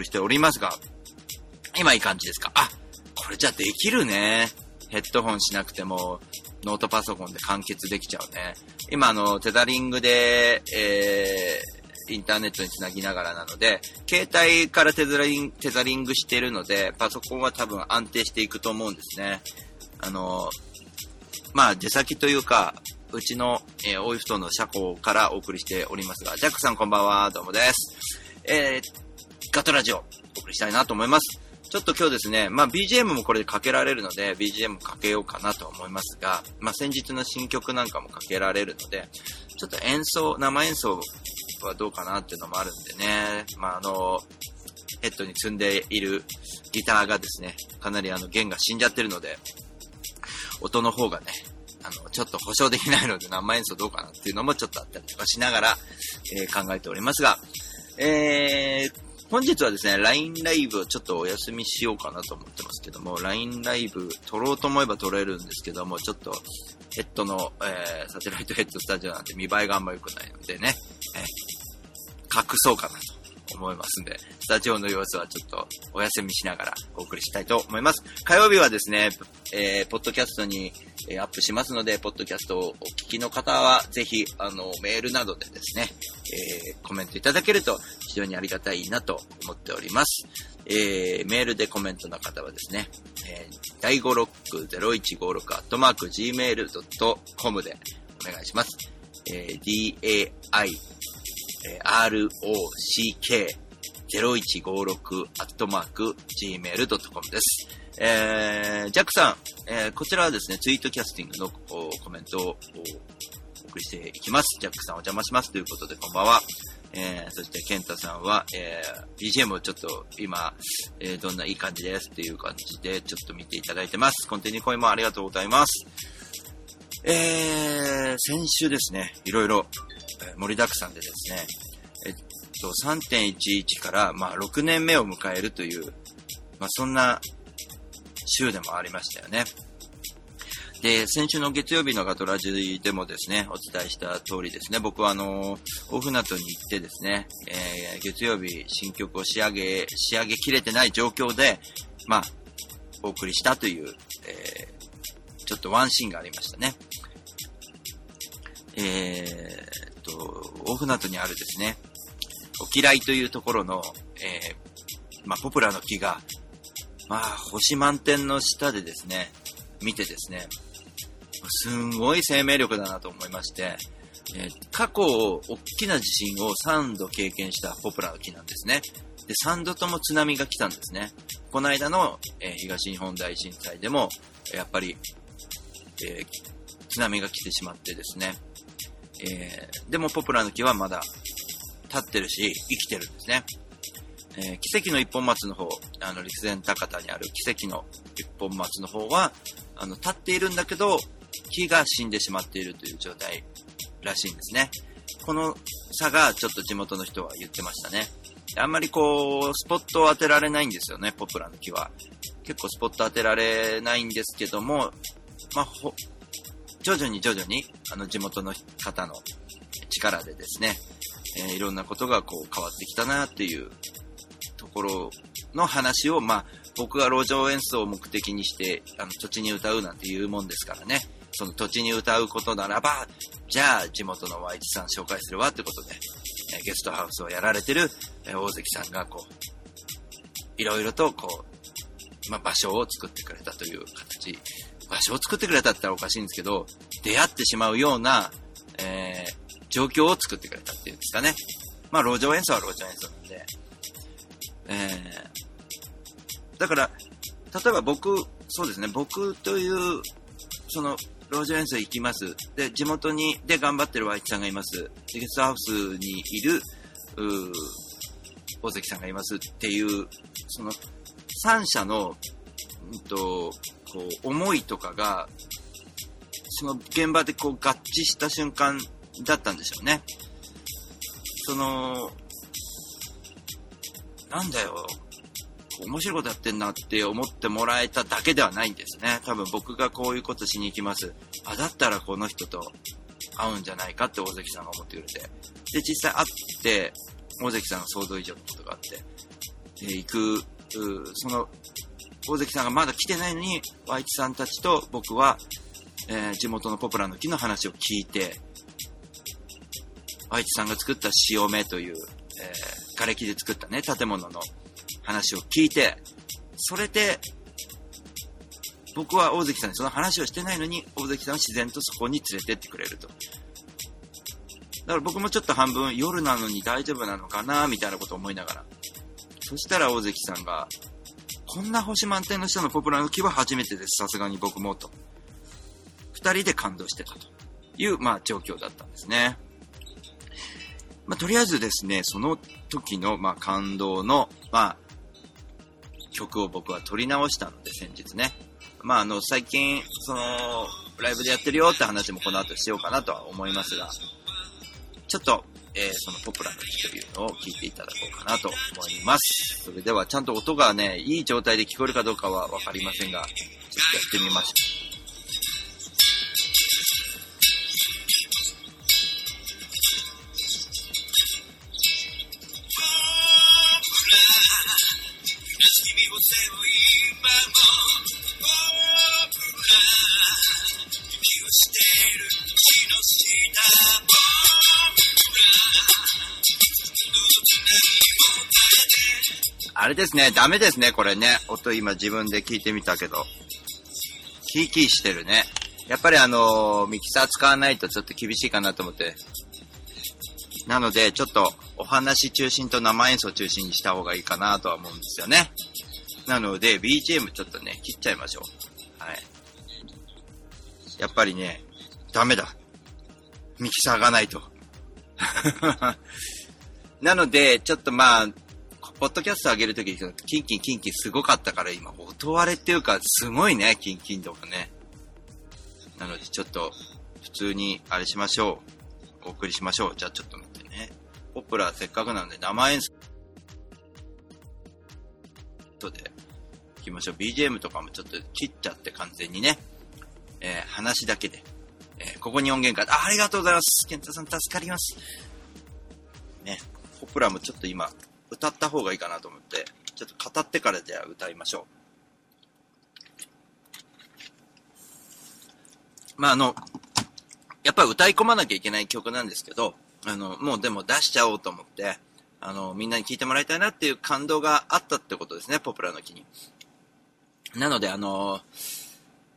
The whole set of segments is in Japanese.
送りしておりますが、今いい感じですか？あ、これじゃできるね。ヘッドホンしなくても、ノートパソコンで完結できちゃうね。今、あの、テザリングで、えー、インターネットにつなぎながらなので、携帯からテザリンテザリングしてるので、パソコンは多分安定していくと思うんですね。あの、まあ、出先というか、うちの、えー、大井布団の車庫からお送りしておりますが、ジャックさんこんばんは、どうもです。えー、ガトラジオ、お送りしたいなと思います。ちょっと今日ですね、まあ BGM もこれでかけられるので、BGM かけようかなと思いますが、まあ先日の新曲なんかもかけられるので、ちょっと演奏、生演奏はどうかなっていうのもあるんでね、まああの、ヘッドに積んでいるギターがですね、かなりあの弦が死んじゃってるので、音の方がね、あの、ちょっと保証できないので生演奏どうかなっていうのもちょっとあったりとかしながら、えー考えておりますが、えー、本日はですね、LINE ライブをちょっとお休みしようかなと思ってますけども、LINE ライブ撮ろうと思えば撮れるんですけども、ちょっとヘッドの、えー、サテライトヘッドスタジオなんで見栄えがあんま良くないのでね、えー隠そうかなと思いますんで、スタジオの様子はちょっとお休みしながらお送りしたいと思います。火曜日はですね、えー、ポッドキャストに、えアップしますので、ポッドキャストをお聞きの方は、ぜひ、あの、メールなどでですね、えーコメントいただけると非常にありがたいなと思っております。えーメールでコメントの方はですね、えー、第5ロック0156アットマーク gmail.com でお願いします。えー dai,rock0156 アットマーク gmail.com です。えー、ジャックさん、えーこちらはですね、ツイートキャスティングのコメントを送りしていきます。ジャックさんお邪魔しますということで、こんばんは。えー、そして、ケンタさんは、えー、BGM をちょっと今、えーどんないい感じですっていう感じで、ちょっと見ていただいてます。コンティニューコインもありがとうございます。えー、先週ですね、いろいろ、えー盛りだくさんでですね、えっと、3.11から、まあ、6年目を迎えるという、まあ、そんな週でもありましたよね。で、先週の月曜日のガトラジでもですね、お伝えした通りですね、僕はあの、大船渡に行ってですね、えー月曜日新曲を仕上げ、仕上げきれてない状況で、まあ、お送りしたという、えーちょっとワンシーンがありましたね。えーっと、大船渡にあるですね、お嫌いというところの、えーまあ、ポプラの木が、まあ、星満点の下でですね、見てですね、すんごい生命力だなと思いまして、えー過去、大きな地震を3度経験したポプラの木なんですね。で、3度とも津波が来たんですね。この間の、えー東日本大震災でも、やっぱり、えー津波が来てしまってですね、えでもポプラの木はまだ立ってるし、生きてるんですね。え奇跡の一本松の方、あの、陸前高田にある奇跡の一本松の方は、あの、立っているんだけど、木が死んでしまっているという状態らしいんですね。この差がちょっと地元の人は言ってましたね。あんまりこう、スポットを当てられないんですよね、ポプラの木は。結構スポット当てられないんですけども、まあ、ほ、徐々に徐々に、あの、地元の方の力でですね、えーいろんなことがこう変わってきたなっていうところの話を、まあ、僕が路上演奏を目的にして、あの、土地に歌うなんていうもんですからね。その土地に歌うことならば、じゃあ地元の Y 地さん紹介するわってことで、えゲストハウスをやられてる、え大関さんがこう、いろいろとこう、まあ、場所を作ってくれたという形、場所を作ってくれたって言ったらおかしいんですけど、出会ってしまうような、えー状況を作ってくれたっていうんですかね。まあ、路上演奏は路上演奏なんで、えーだから、例えば僕、そうですね、僕という、その、路上演奏行きます。で、地元に、で頑張ってる Y さんがいます。でゲストハウスにいる、うー大関さんがいますっていう、その、三者の、うんと、こう、思いとかが、その現場でこう合致した瞬間だったんでしょうね。その、なんだよ、面白いことやってんなって思ってもらえただけではないんですね。多分僕がこういうことしに行きます。あ、だったらこの人と会うんじゃないかって大関さんが思ってくれて。で、実際会って、大関さんが想像以上のことがあって、で、行く、その、大関さんがまだ来てないのに、ワイチさんたちと僕は、えー、地元のポプラの木の話を聞いて、ワイチさんが作った潮目という、えー、瓦礫で作ったね、建物の話を聞いて、それで、僕は大関さんにその話をしてないのに、大関さんは自然とそこに連れてってくれると。だから僕もちょっと半分夜なのに大丈夫なのかなみたいなことを思いながら。そしたら大関さんが、こんな星満点の人のポプラの木は初めてです。さすがに僕もと。二人で感動してたという、まあ状況だったんですね。まあ、とりあえずですね、その時の、まあ、感動の、まあ、曲を僕は撮り直したので、先日ね。まあ、あの、最近、その、ライブでやってるよって話もこの後しようかなとは思いますが、ちょっと、えー、そのポプラの木というのを聞いていただこうかなと思います。それでは、ちゃんと音がね、いい状態で聞こえるかどうかは分かりませんが、ちょっとやってみましょう。あれですね、ダメですね、これね。音今自分で聞いてみたけど。キーキーしてるね。やっぱりあのー、ミキサー使わないとちょっと厳しいかなと思って。なので、ちょっとお話中心と生演奏中心にした方がいいかなとは思うんですよね。なので、BGM ちょっとね、切っちゃいましょう。はい。やっぱりね、ダメだ。ミキサーがないと。なので、ちょっとまあ、ポッドキャスト上げるとき、キンキンキンキンすごかったから今、音割れっていうか、すごいね、キンキンとかね。なので、ちょっと、普通に、あれしましょう。お送りしましょう。じゃあちょっと待ってね。ポプラせっかくなんで生演奏。で、きましょう。BGM とかもちょっと切っちゃって完全にね。えー、話だけで。えー、ここに音源があ、ありがとうございます。ケンタさん助かります。ね。ポプラもちょっと今、歌った方がいいかなと思って、ちょっと語ってからじゃあ歌いましょう。まあ、あの、やっぱり歌い込まなきゃいけない曲なんですけど、あの、もうでも出しちゃおうと思って、あの、みんなに聴いてもらいたいなっていう感動があったってことですね、ポプラの木に。なので、あの、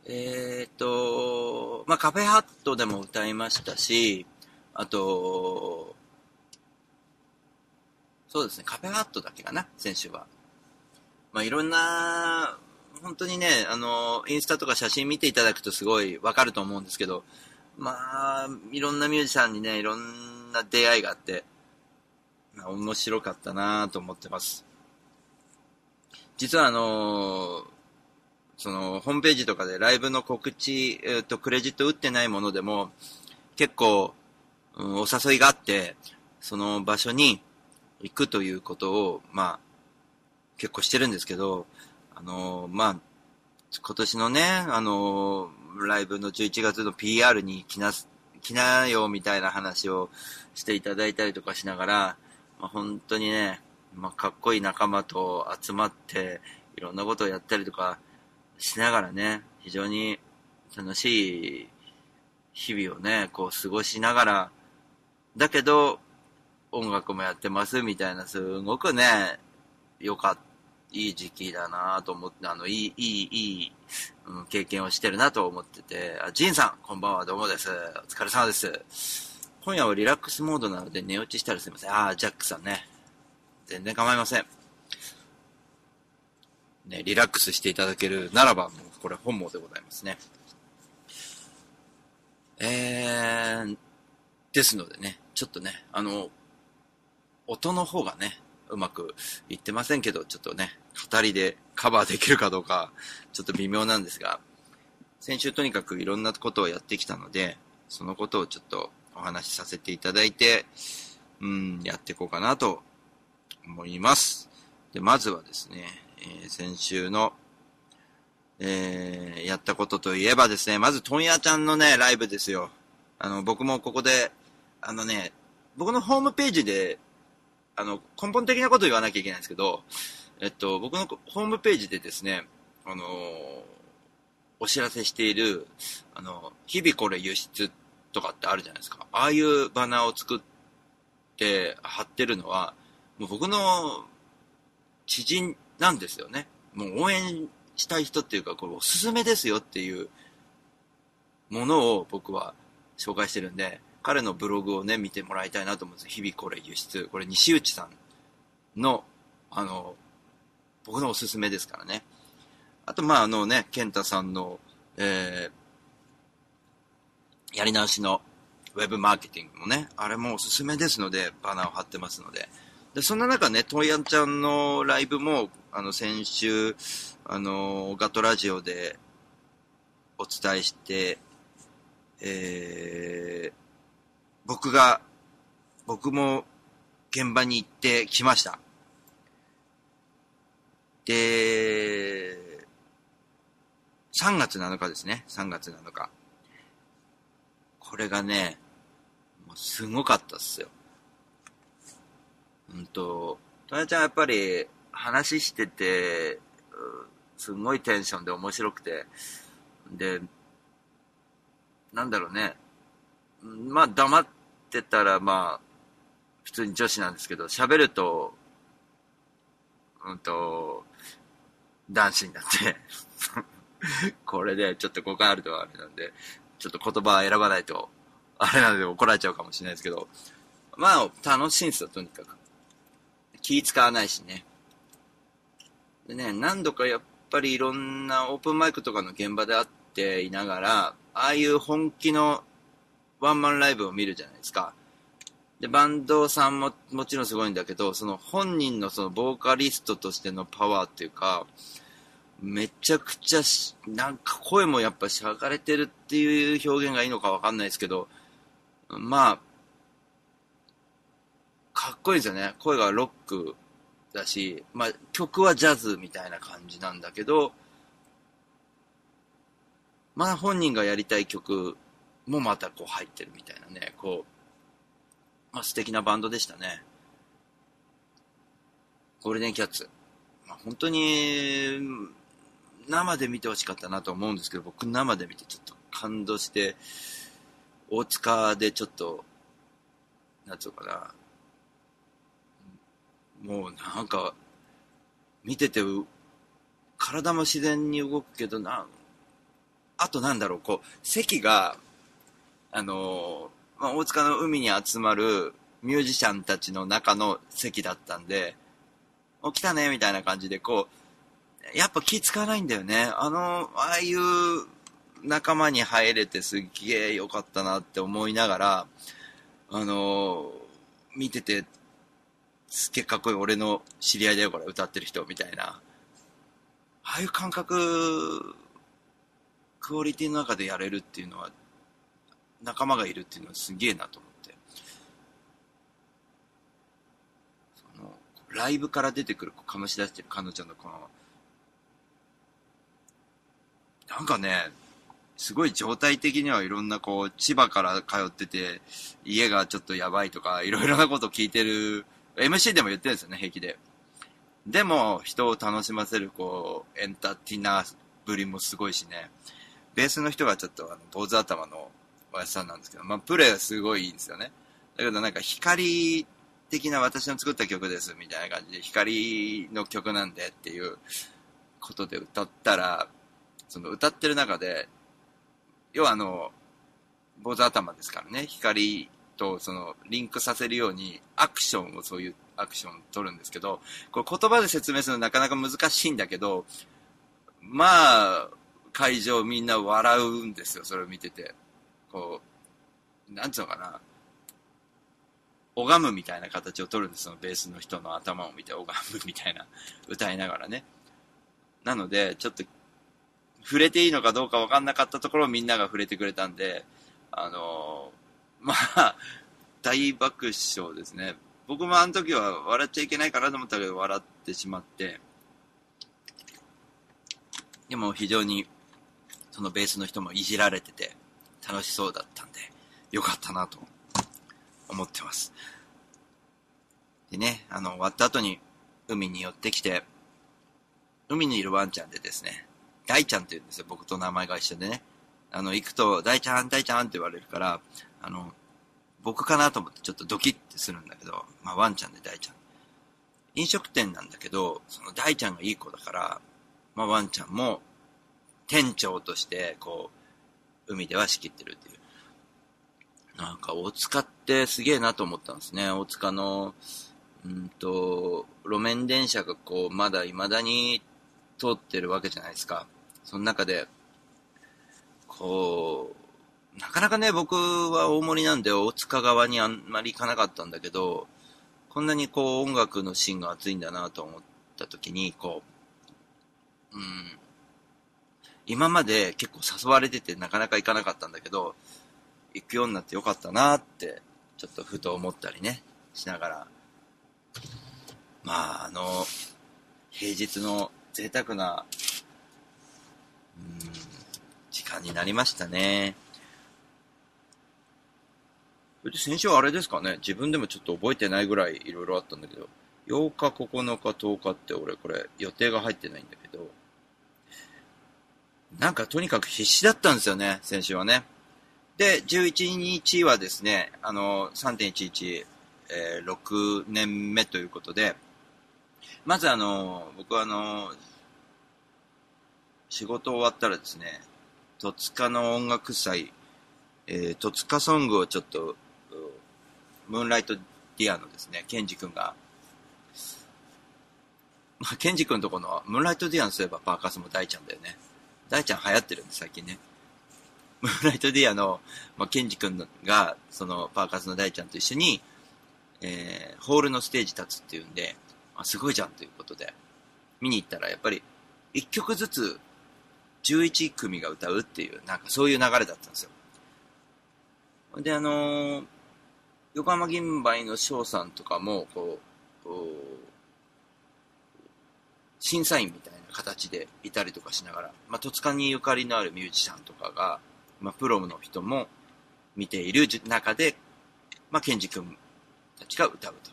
えっ、と、まあ、カフェハットでも歌いましたし、あと、そうですね、カフェハットだけかな、選手は。まあ、いろんな、本当にね、あの、インスタとか写真見ていただくとすごいわかると思うんですけど、まあ、いろんなミュージシャンにね、いろんな出会いがあって、まあ、面白かったなと思ってます。実はあのその、ホームページとかでライブの告知、えっ、ー、と、クレジット打ってないものでも、結構、うん、お誘いがあって、その場所に、行くということを、まあ、結構してるんですけど、あのー、まあ、今年のね、あのー、ライブの11月の PR に来なす、来なよみたいな話をしていただいたりとかしながら、まあ、本当にね、まあ、かっこいい仲間と集まって、いろんなことをやったりとかしながらね、非常に楽しい日々をね、こう過ごしながら、だけど、音楽もやってますみたいな、すごくね、よかった、いい時期だなと思って、あの、いい、いい、いい、うん、経験をしてるなと思ってて、あ、ジンさん、こんばんは、どうもです。お疲れ様です。今夜はリラックスモードなので寝落ちしたらすいません。あ、ジャックさんね。全然構いません。ね、リラックスしていただけるならば、もうこれ本望でございますね。えー、ですのでね、ちょっとね、あの、音の方がね、うまくいってませんけど、ちょっとね、語りでカバーできるかどうか、ちょっと微妙なんですが、先週とにかくいろんなことをやってきたので、そのことをちょっとお話しさせていただいて、うん、やっていこうかなと思います。で、まずはですね、えー、先週の、えー、やったことといえばですね、まず、トンヤちゃんのね、ライブですよ。あの、僕もここで、あのね、僕のホームページで、あの、根本的なこと言わなきゃいけないんですけど、えっと、僕のホームページでですね、あのー、お知らせしている、あの、日々これ輸出とかってあるじゃないですか。ああいうバナーを作って貼ってるのは、もう僕の知人なんですよね。もう応援したい人っていうか、これおすすめですよっていうものを僕は紹介してるんで、彼のブログをね、見てもらいたいなと思うんです日々これ輸出。これ西内さんの、あの、僕のおすすめですからね。あと、まあ、あのね、健太さんの、えー、やり直しのウェブマーケティングもね、あれもおすすめですので、バナーを貼ってますので。で、そんな中ね、トイヤンちゃんのライブも、あの、先週、あの、ガトラジオでお伝えして、えー、僕が、僕も現場に行ってきました。で、3月7日ですね。3月7日。これがね、もうすごかったっすよ。うんと、とやちゃんやっぱり話してて、すごいテンションで面白くて、で、なんだろうね。まあ黙ってたらまあ、普通に女子なんですけど、喋ると、うんと、男子になって これでちょっと誤解あるとはあれなんで、ちょっと言葉選ばないと、あれなので怒られちゃうかもしれないですけど、まあ楽しいんですよ、とにかく。気使わないしね。でね、何度かやっぱりいろんなオープンマイクとかの現場で会っていながら、ああいう本気のワンマンライブを見るじゃないですか。で、バンドさんももちろんすごいんだけど、その本人のそのボーカリストとしてのパワーっていうか、めちゃくちゃなんか声もやっぱしゃがれてるっていう表現がいいのかわかんないですけど、まあ、かっこいいですよね。声がロックだし、まあ曲はジャズみたいな感じなんだけど、まあ本人がやりたい曲もまたこう入ってるみたいなね、こう、まあ、素敵なバンドでしたね。ゴールデンキャッツ。まあ、本当に、生で見てほしかったなと思うんですけど、僕生で見てちょっと感動して、大塚でちょっと、なんつうかな、もうなんか、見てて、体も自然に動くけどな、あとなんだろう、こう、席が、あのまあ、大塚の海に集まるミュージシャンたちの中の席だったんで、お、来たね、みたいな感じで、こう、やっぱ気使わないんだよね。あの、ああいう仲間に入れてすっげえ良かったなって思いながら、あの見てて、すっげえかっこいい俺の知り合いだよ、これ歌ってる人、みたいな。ああいう感覚、クオリティの中でやれるっていうのは仲間がいるっていうのはすげえなと思って。その、ライブから出てくる、醸し出してる彼女のこの、なんかね、すごい状態的にはいろんなこう、千葉から通ってて、家がちょっとやばいとか、いろいろなこと聞いてる、MC でも言ってるんですよね、平気で。でも、人を楽しませる、こう、エンターテイナーぶりもすごいしね。ベースの人がちょっと、あの、坊主頭のおやさんなんですけど、まあ、プレイはすごいいいんですよね。だけどなんか光的な私の作った曲ですみたいな感じで、光の曲なんでっていうことで歌ったら、その歌ってる中で、要はあの、坊主頭ですからね、光とそのリンクさせるようにアクションをそういうアクションを取るんですけど、これ言葉で説明するのなかなか難しいんだけど、まあ、会場みんな笑うんですよ、それを見てて。こう、なんつうのかな、拝むみたいな形を取るんです、そのベースの人の頭を見て拝むみたいな、歌いながらね。なので、ちょっと、触れていいのかどうか分かんなかったところをみんなが触れてくれたんで、あのー、まあ、大爆笑ですね。僕もあの時は笑っちゃいけないかなと思ったけど、笑ってしまって、でも非常に、そのベースの人もいじられてて、楽しそうだったんで、よかったなと思ってます。でね、あの、終わった後に海に寄ってきて、海にいるワンちゃんでですね、大ちゃんって言うんですよ、僕と名前が一緒でね。あの、行くと、大ちゃん、大ちゃんって言われるから、あの、僕かなと思ってちょっとドキッてするんだけど、まあワンちゃんで大ちゃん。飲食店なんだけど、その大ちゃんがいい子だから、まあワンちゃんも店長として、こう、海では仕切ってるっていう。なんか大塚ってすげえなと思ったんですね。大塚の、うんと、路面電車がこう、まだ未だに通ってるわけじゃないですか。その中で、こう、なかなかね、僕は大森なんで大塚側にあんまり行かなかったんだけど、こんなにこう音楽のシーンが熱いんだなと思った時に、こう、うん、今まで結構誘われててなかなか行かなかったんだけど、行くようになってよかったなって、ちょっとふと思ったりね、しながら。まあ、あの、平日の贅沢な、うん、時間になりましたね。それで先週はあれですかね、自分でもちょっと覚えてないぐらいいろいろあったんだけど、8日、9日、10日って俺これ予定が入ってないんだけど、なんかとにかく必死だったんですよね、先週はね。で、11日はですね、あの、3.11、えー、6年目ということで、まずあの、僕はあの、仕事終わったらですね、戸塚の音楽祭、えー、戸塚ソングをちょっと、ムーンライトディアのですね、ケンジ君が、まあ、ケンジ君とこの、ムーンライトディアンそういえばパーカスも大ちゃんだよね。大ちゃん流行ってるんで、最近ね。ムーンライトディアの、まあ、ケンジ君が、そのパーカスの大ちゃんと一緒に、えー、ホールのステージ立つっていうんで、あ、すごいじゃんということで、見に行ったらやっぱり、一曲ずつ11組が歌うっていう、なんかそういう流れだったんですよ。で、あのー、横浜銀杯の翔さんとかも、こう、審査員みたいな形でいたりとかしながら、まあ、戸塚にゆかりのあるミュージシャンとかが、まあ、プロの人も見ている中で、まあ、ケンジ君たちが歌うと。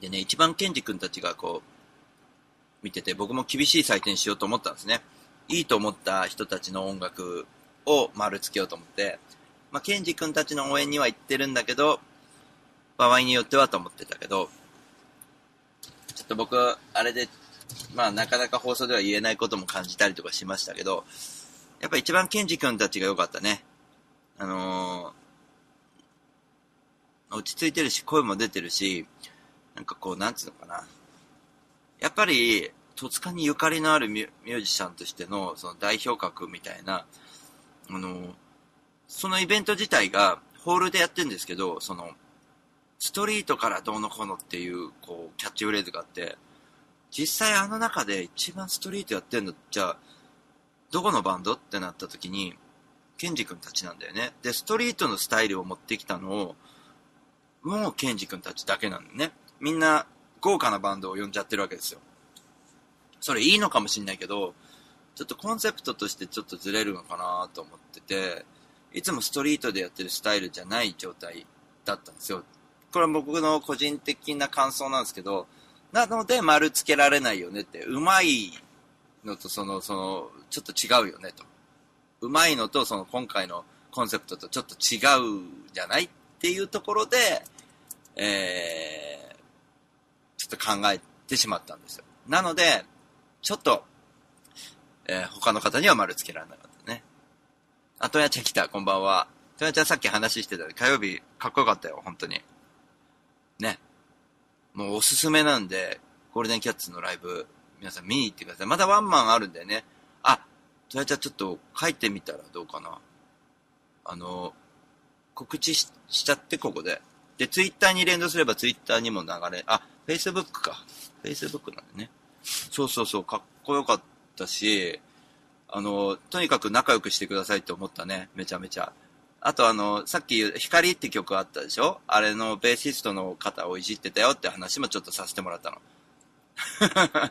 でね、一番ケンジ君たちがこう、見てて、僕も厳しい採点しようと思ったんですね。いいと思った人たちの音楽を丸つけようと思って、まあ、ケンジ君たちの応援には行ってるんだけど、場合によってはと思ってたけど、ちょっと僕、あれで、まあなかなか放送では言えないことも感じたりとかしましたけど、やっぱ一番ケンジ君たちが良かったね。あのー、落ち着いてるし、声も出てるし、なんかこう、なんつうのかな。やっぱり、戸塚にゆかりのあるミュージシャンとしてのその代表格みたいな、あの、そのイベント自体がホールでやってるんですけど、その、ストリートからどうのこうのっていう、こう、キャッチフレーズがあって、実際あの中で一番ストリートやってんの、じゃあ、どこのバンドってなった時に、ケンジ君たちなんだよね。で、ストリートのスタイルを持ってきたのを、もうケンジ君たちだけなんだね。みんな豪華なバンドを呼んじゃってるわけですよ。それいいのかもしんないけど、ちょっとコンセプトとしてちょっとずれるのかなと思ってて、いつもストリートでやってるスタイルじゃない状態だったんですよ。これは僕の個人的な感想なんですけど、なので丸つけられないよねって、うまいのとその、その、ちょっと違うよねと。うまいのとその今回のコンセプトとちょっと違うじゃないっていうところで、えー、ちょっと考えてしまったんですよ。なので、ちょっと、えー、他の方には丸つけられなかったね。あ、とやちゃん来た、こんばんは。とやちゃんさっき話してた火曜日、かっこよかったよ、本当に。ね。もうおすすめなんで、ゴールデンキャッツのライブ、皆さん見に行ってください。まだワンマンあるんだよね。あ、とやちゃんちょっと書いてみたらどうかな。あの、告知しちゃって、ここで。で、ツイッターに連動すればツイッターにも流れ、あ、フェイスブックか。フェイスブックなんでね。そうそうそう、かっこよかったし、あの、とにかく仲良くしてくださいって思ったね、めちゃめちゃ。あとあの、さっき、光って曲あったでしょ？あれのベーシストの方をいじってたよって話もちょっとさせてもらったの。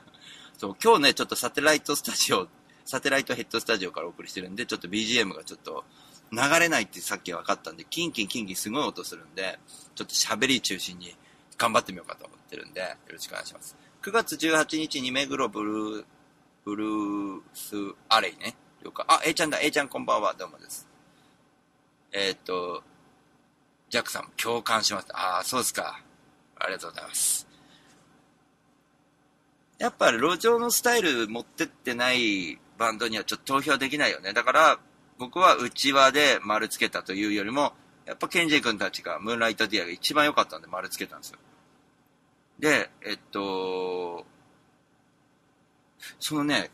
そう、今日ね、ちょっとサテライトスタジオ、サテライトヘッドスタジオからお送りしてるんで、ちょっと BGM がちょっと流れないってさっき分かったんで、キンキンキンキンすごい音するんで、ちょっと喋り中心に頑張ってみようかと思ってるんで、よろしくお願いします。9月18日に目黒ブルー、ブルースアレイね。了解。あ、A ちゃんだ、A ちゃんこんばんは、どうもです。えー、っと、ジャックさんも共感します。ああ、そうですか。ありがとうございます。やっぱ路上のスタイル持ってってないバンドにはちょっと投票できないよね。だから、僕は内輪で丸つけたというよりも、やっぱケンジ君たちがムーンライトディアが一番良かったんで丸つけたんですよ。で、えっと、そのね、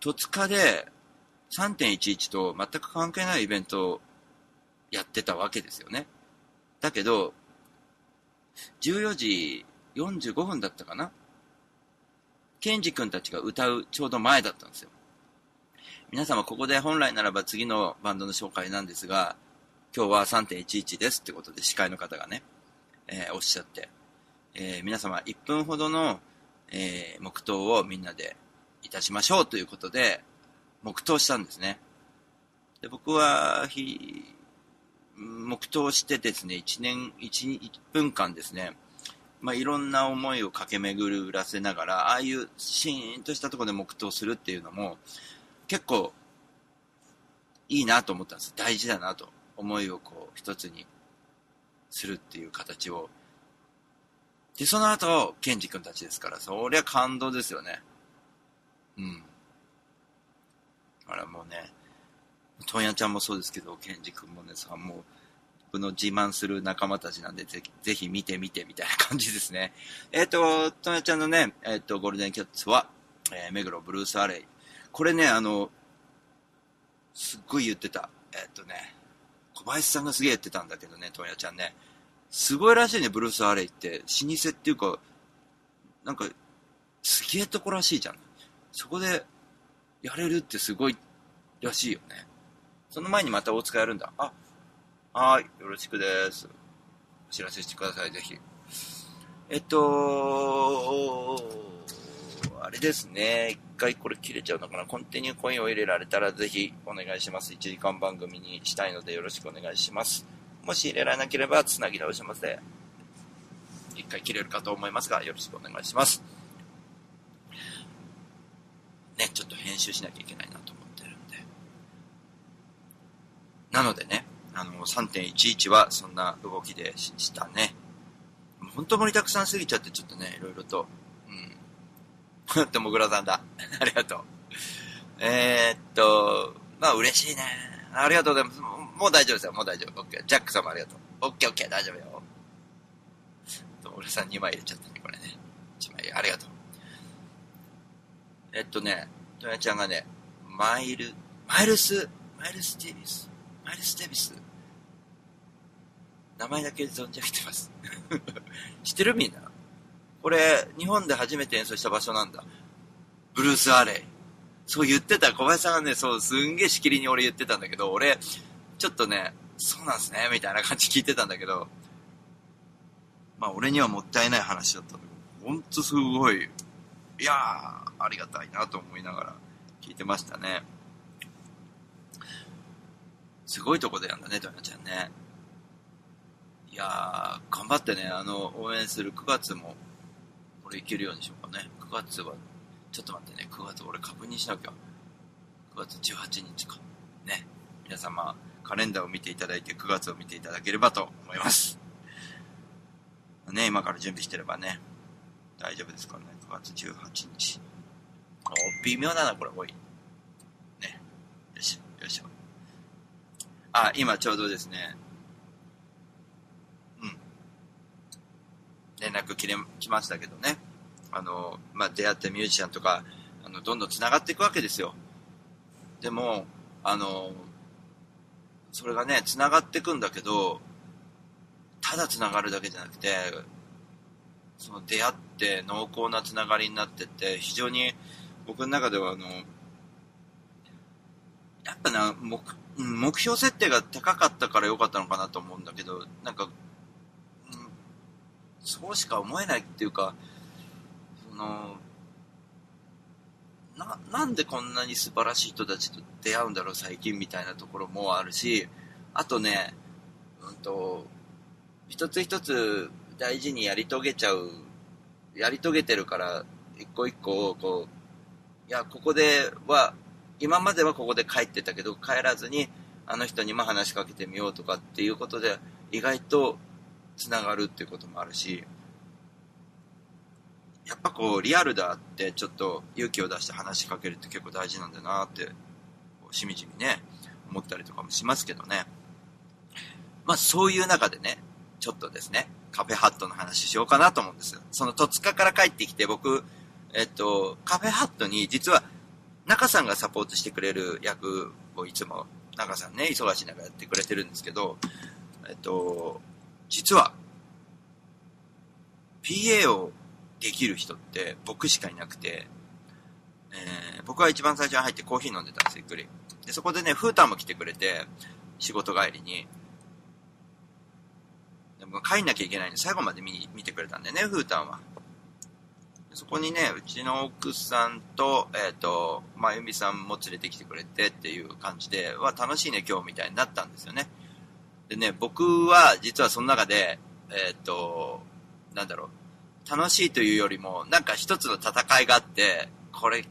戸塚で3.11と全く関係ないイベントをやってたわけですよね。だけど、14時45分だったかなケンジ君たちが歌うちょうど前だったんですよ。皆様ここで本来ならば次のバンドの紹介なんですが、今日は3.11ですってことで司会の方がね、えー、おっしゃって、えー、皆様1分ほどの、えー、黙祷をみんなでいたしましょうということで、黙祷したんですね。で僕は、黙祷してですね、1年1、1分間ですね、まあ、いろんな思いを駆け巡らせながら、ああいうシーンとしたところで黙祷するっていうのも、結構、いいなと思ったんです。大事だなと。思いをこう、一つにするっていう形を。で、その後、ケンジ君たちですから、そりゃ感動ですよね。うん。あら、もうね、トンヤちゃんもそうですけど、ケンジ君もね、さ、もう、僕の自慢する仲間たちなんで、ぜひ、ぜひ見てみて、みたいな感じですね。えっ、ー、と、トンヤちゃんのね、えっ、ー、と、ゴールデンキャッツは、えー、目黒ブルースアレイ。これね、あの、すっごい言ってた。えっ、とね、小林さんがすげえ言ってたんだけどね、トンヤちゃんね。すごいらしいね、ブルース・アレイって。老舗っていうか、なんか、すげえとこらしいじゃん。そこで、やれるってすごいらしいよね。その前にまた大塚やるんだ。あ、はい、よろしくです。お知らせしてください、ぜひ。えっと、あれですね。一回これ切れちゃうのかな。コンティニューコインを入れられたらぜひお願いします。1時間番組にしたいのでよろしくお願いします。もし入れられなければ、つなぎ直しますで、一回切れるかと思いますが、よろしくお願いします。ね、ちょっと編集しなきゃいけないなと思ってるんで。なのでね、あの、3.11はそんな動きでしたね。本当盛りだくさんすぎちゃって、ちょっとね、いろいろと、うん。ともぐらさんだ。ありがとう。えー、っと、まあ嬉しいね。ありがとうございます。もう大丈夫ですよ、もう大丈夫。オッケー。ジャック様ありがとう。オッケーオッケー、大丈夫よ。ともぐらさん2枚入れちゃったね、これね。1枚、ありがとう。えっとね、とやちゃんがね、マイル、マイルス、マイルス・ディビス、マイルス・デビス。名前だけ存じ上げてます。知ってるみんな？これ、日本で初めて演奏した場所なんだ。ブルース・アレイ。そう言ってた。小林さんがね、そう、すんげえしきりに俺言ってたんだけど、俺、ちょっとね、そうなんすね、みたいな感じ聞いてたんだけど、まあ俺にはもったいない話だったんだけど、ほんとすごい、いやー、ありがたいなと思いながら聞いてましたね。すごいとこでやんだね、トヨナちゃんね。いやー、頑張ってね、あの、応援する9月も、俺行けるようにしようかね。9月は、ちょっと待ってね、9月俺確認しなきゃ。9月18日か。ね。皆様、カレンダーを見ていただいて、9月を見ていただければと思います。ね、今から準備してればね、大丈夫ですからね。9月18日。微妙だな、これ、おい。ね。よしょ、よいしょ。あ、今ちょうどですね、うん連絡切れ、来ましたけどね。あの、まあ、出会ったミュージシャンとか、あの、どんどん繋がっていくわけですよ。でも、あの、それがね、繋がっていくんだけど、ただ繋がるだけじゃなくて、その出会って濃厚なつながりになってって非常に僕の中ではあのやっぱな目目標設定が高かったから良かったのかなと思うんだけどなんか、うん、そうしか思えないっていうかそのななんでこんなに素晴らしい人たちと出会うんだろう最近みたいなところもあるしあとねうんと一つ一つ大事にやり遂げちゃうやり遂げてるから一個一個こういやここでは今まではここで帰ってたけど帰らずにあの人にも話しかけてみようとかっていうことで意外とつながるっていうこともあるしやっぱこうリアルだってちょっと勇気を出して話しかけるって結構大事なんだなってしみじみね思ったりとかもしますけどね。まあそういう中でねちょっとですねカフェハットの話しようかなと思うんですその戸塚から帰ってきて僕えっとカフェハットに実は中さんがサポートしてくれる役をいつも中さんね忙しい中やってくれてるんですけどえっと実は PA をできる人って僕しかいなくて、えー、僕は一番最初に入ってコーヒー飲んでたんですゆっくり。でそこでねフーターも来てくれて仕事帰りに。でも帰んなきゃいけないんで最後まで見見てくれたんでねフーターは。そこにねうちの奥さんと,、えーと、まゆみさんも連れてきてくれてっていう感じでわ楽しいね今日みたいになったんですよねでね僕は実はその中でえっ、ー、となんだろう楽しいというよりも、なんか一つの戦いがあって、これ、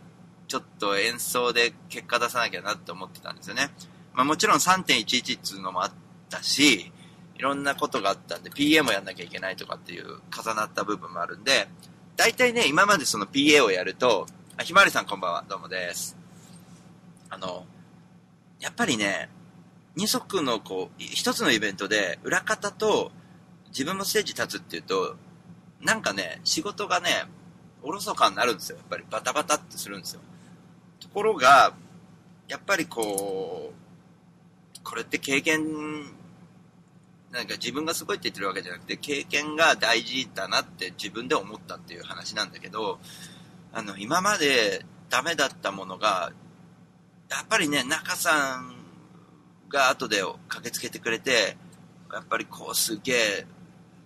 ちょっと演奏で結果出さなきゃなって思ってたんですよね。まあもちろん3.11っていうのもあったし、いろんなことがあったんで、PA もやんなきゃいけないとかっていう重なった部分もあるんで、大体ね、今までその PA をやると、あ、ひまわりさんこんばんは、どうもです。あの、やっぱりね、二足のこう、一つのイベントで、裏方と自分もステージ立つっていうと、なんかね、仕事がね、おろそかになるんですよ。やっぱりバタバタってするんですよ。ところが、やっぱりこう、これって経験、なんか自分がすごいって言ってるわけじゃなくて、経験が大事だなって自分で思ったっていう話なんだけど、あの、今までダメだったものが、やっぱりね、中さんが後で駆けつけてくれて、やっぱりこうすげえ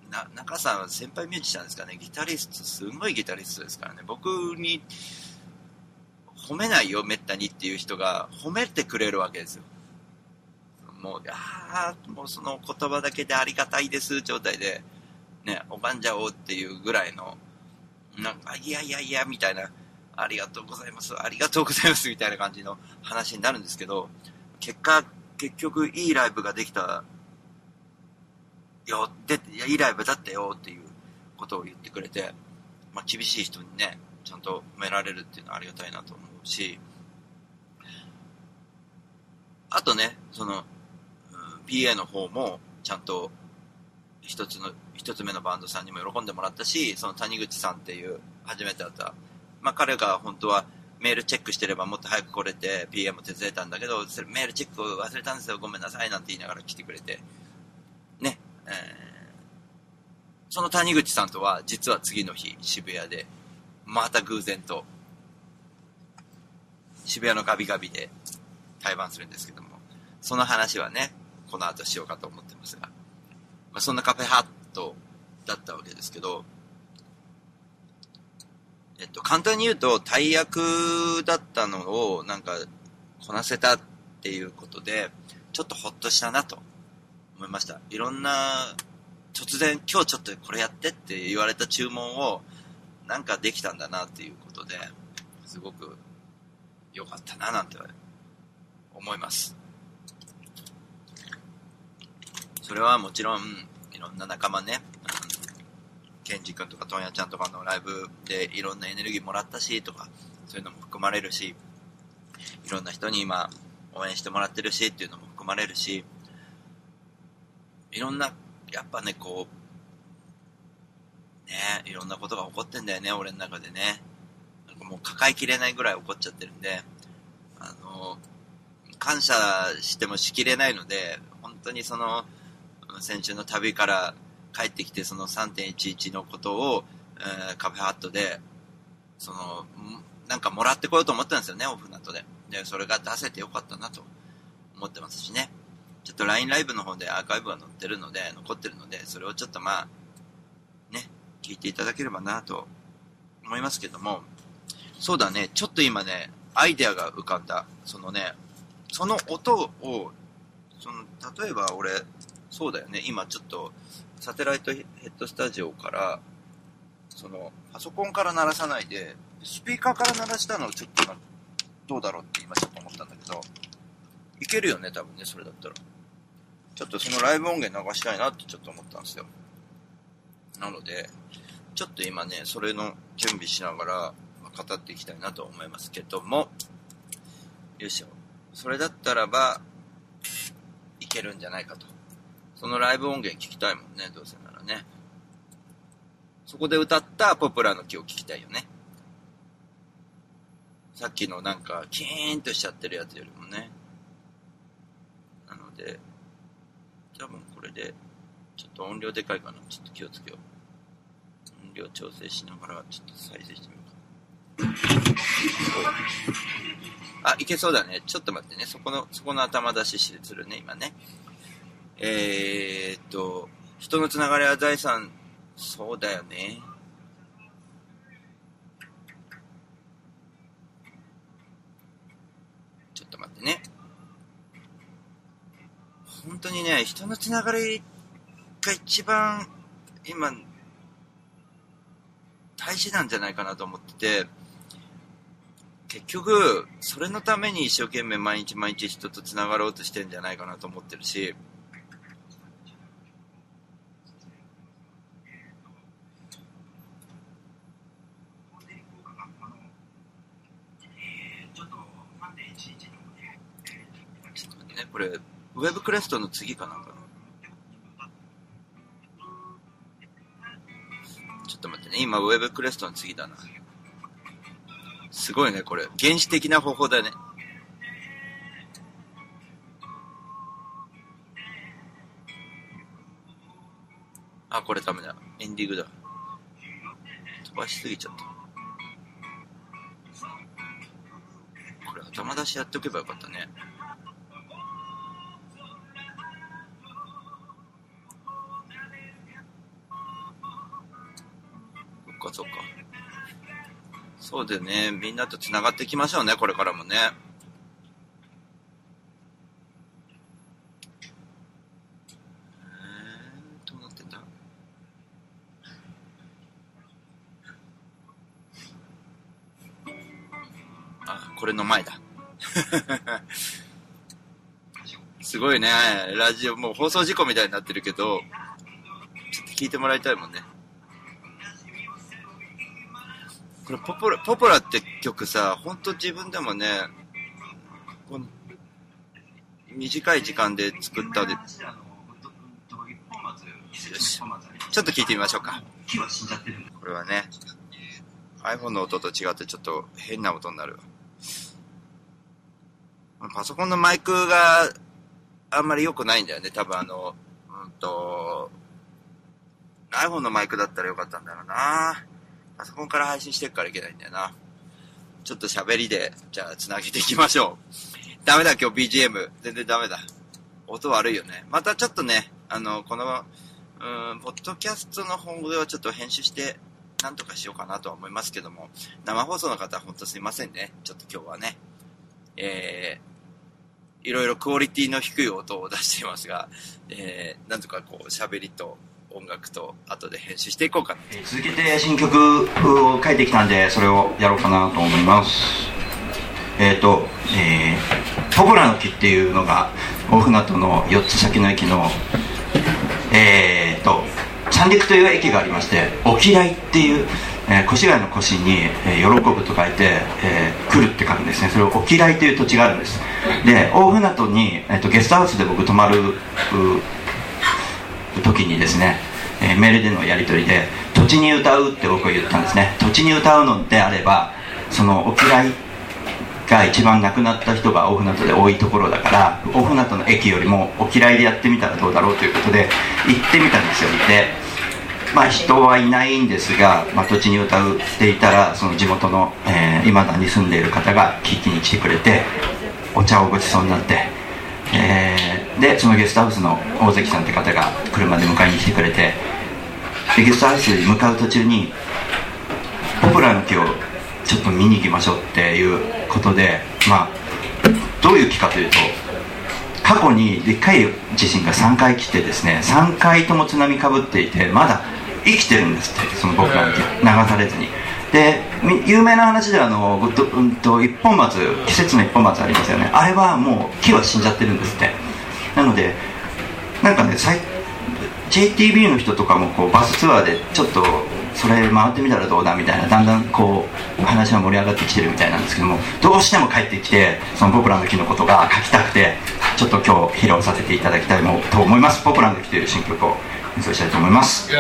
な中さんは先輩ミュージシャンですかね、ギタリスト、すんごいギタリストですからね、僕に褒めないよ、めったにっていう人が褒めてくれるわけですよ。もう、ああ、もうその言葉だけでありがたいです状態で、ね、拝んじゃおうっていうぐらいの、なんか、いやいやいや、みたいな、ありがとうございます、ありがとうございます、みたいな感じの話になるんですけど、結果、結局いいライブができたよ、で、いやいいライブだったよっていうことを言ってくれて、まあ、厳しい人にね、ちゃんと褒められるっていうのはありがたいなと思うし、あとね、その、PA の方も、ちゃんと、一つの、一つ目のバンドさんにも喜んでもらったし、その谷口さんっていう、初めて会った、まあ、彼が本当は、メールチェックしてればもっと早く来れて PM も手伝えたんだけど、それメールチェック忘れたんですよ、ごめんなさいなんて言いながら来てくれて、ね、えー、その谷口さんとは実は次の日渋谷でまた偶然と渋谷のガビガビで対バンするんですけども。その話はねこの後しようかと思ってますが、まあ、そんなカフェハットだったわけですけどえっと簡単に言うと大役だったのをなんかこなせたっていうことでちょっとほっとしたなと思いました。いろんな、突然今日ちょっとこれやってって言われた注文をなんかできたんだなっていうことで、すごく良かったななんて思います。それはもちろん、いろんな仲間ね、ケンジ君とかトンヤちゃんとかのライブでいろんなエネルギーもらったしとか、そういうのも含まれるし、いろんな人に今応援してもらってるしっていうのも含まれるし、いろんな、やっぱね、こう、ね、いろんなことが起こってんだよね、俺の中でね。なんかもう抱えきれないぐらい起こっちゃってるんで、あの、感謝してもしきれないので、本当にその、先週の旅から帰ってきてその3.11のことをえーカフェハットで、その、なんかもらってこようと思ったんですよね、オフナットで。で、それが出せてよかったなと思ってますしね。ちょっと LINE ライブの方でアーカイブが載ってるので、残ってるので、それをちょっとまあ、ね、聞いていただければなと思いますけども、そうだね、ちょっと今ね、アイデアが浮かんだ。そのね、その音を、その、例えば俺、そうだよね、今ちょっと、サテライトヘッドスタジオから、その、パソコンから鳴らさないで、スピーカーから鳴らしたのちょっと、どうだろうって今ちょっと思ったんだけど、いけるよね、多分ね、それだったら。ちょっとそのライブ音源流したいなってちょっと思ったんですよ。なので、ちょっと今ね、それの準備しながら、語っていきたいなと思いますけども、よいしょ。それだったらば、いけるんじゃないかと。そのライブ音源聞きたいもんね、どうせならね。そこで歌ったポプラの木を聞きたいよね。さっきのなんか、キーンとしちゃってるやつよりもね。なので、多分これで、ちょっと音量でかいかな。ちょっと気をつけよう。音量調整しながら、ちょっと再生してみようか。あ、いけそうだね。ちょっと待ってね。そこの、そこの頭出しするね、今ね。えーっと、人のつながりは財産、そうだよね。ちょっと待ってね。本当にね、人のつながりが一番今、大事なんじゃないかなと思ってて、結局、それのために一生懸命毎日毎日人とつながろうとしてんじゃないかなと思ってるし、ちょっと待ってね、これ、ウェブクレストの次かなんかちょっと待ってね、今ウェブクレストの次だな。すごいね、これ。原始的な方法だね。あ、これダメだ。エンディングだ。飛ばしすぎちゃった。これ頭出しやっておけばよかったね。かそっか。そうでね、みんなと繋がっていきましょうね、これからもね。これの前だ。すごいね、ラジオ、もう放送事故みたいになってるけど、ちょっと聞いてもらいたいもんね。これポポラ、ポポラって曲さ、ほんと自分でもね、この短い時間で作ったで、よし。ちょっと聞いてみましょうか。これはね、iPhone の音と違ってちょっと変な音になる。パソコンのマイクがあんまり良くないんだよね。多分あの、うんと、iPhone のマイクだったらよかったんだろうな。パソコンから配信してるからいけないんだよな。ちょっと喋りで、じゃあ繋げていきましょう。ダメだ今日 BGM。全然ダメだ。音悪いよね。またちょっとね、あの、この、うん、ポッドキャストの方ではちょっと編集して、なんとかしようかなとは思いますけども、生放送の方は本当すいませんね。ちょっと今日はね。えー、いろいろクオリティの低い音を出していますが、えー、なんとかこう喋りと音楽と後で編集していこうかな続けて新曲を書いてきたんでそれをやろうかなと思います。えっ、と、えー、ポポラの木っていうのが大船渡の4つ先の駅のえっ、と三陸という駅がありまして沖来っていう、えー、越谷の越に、えー喜ぶと書いて、えー来るって書くんですね。それを沖来という土地があるんです。で大船渡に、えー、とゲストハウスで僕泊まる時にですね、えメールでのやり取りで土地に歌うって僕は言ったんですね。土地に歌うのであればそのお嫌いが一番亡くなった人が大船渡で多いところだから大船渡の駅よりもお嫌いでやってみたらどうだろうということで行ってみたんですよ。でまあ、人はいないんですが、まあ、土地に歌うっていたらその地元のいま、えー、だに住んでいる方が聞きに来てくれてお茶をごちそうになって、えー、でそのゲストハウスの大関さんって方が車で迎えに来てくれてでゲストハウスに向かう途中にポプラの木をちょっと見に行きましょうっていうことでまあどういう木かというと過去にでっかい地震が3回来てですね3回とも津波かぶっていてまだ生きてるんですってその僕らの木流されずに。で有名な話ではあの、うんと、一本松季節の一本松ありますよね。あれはもう木は死んじゃってるんですってなのでなんかね JTB の人とかもこうバスツアーでちょっとそれ回ってみたらどうだみたいなだんだんこう話が盛り上がってきてるみたいなんですけどもどうしても帰ってきてそのポプラの木のことが書きたくてちょっと今日披露させていただきたいと思います。ポプラの木という新曲を演奏したいと思います、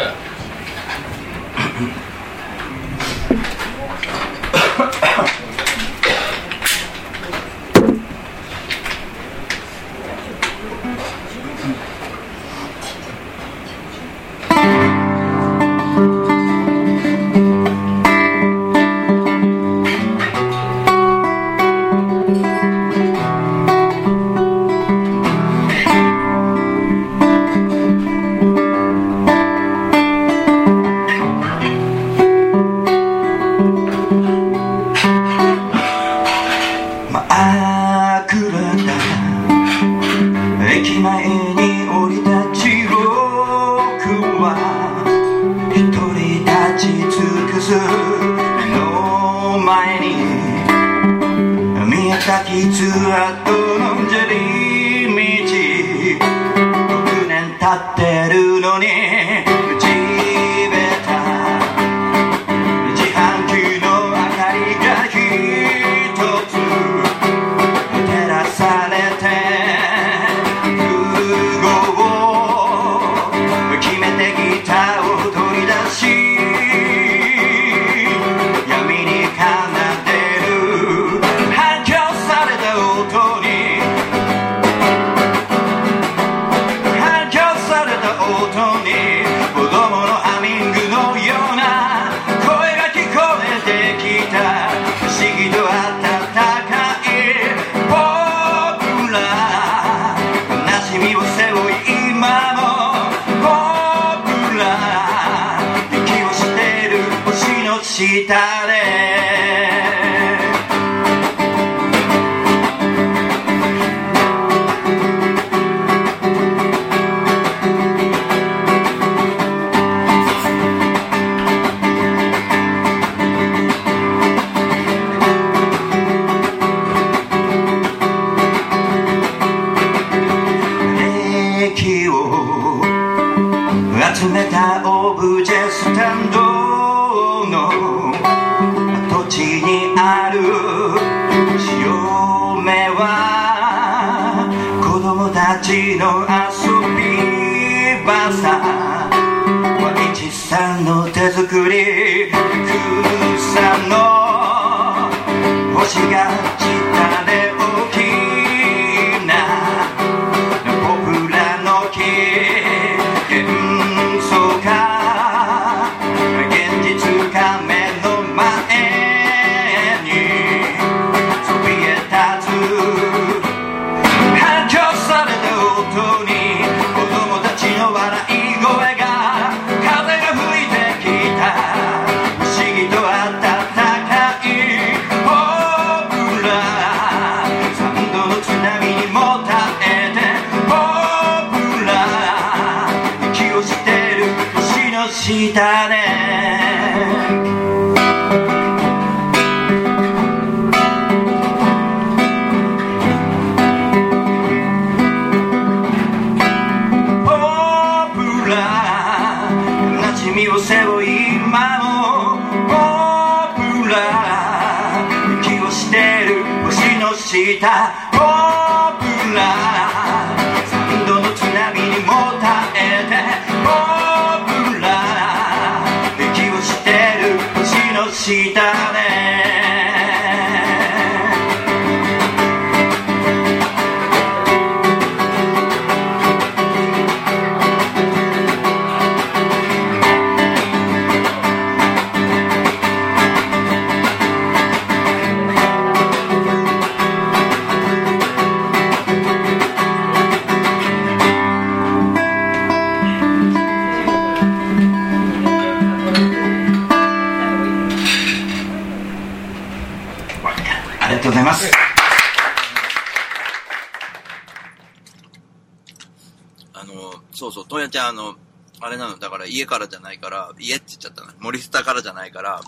家からじゃないから、家って言っちゃったの。森スタからじゃないから、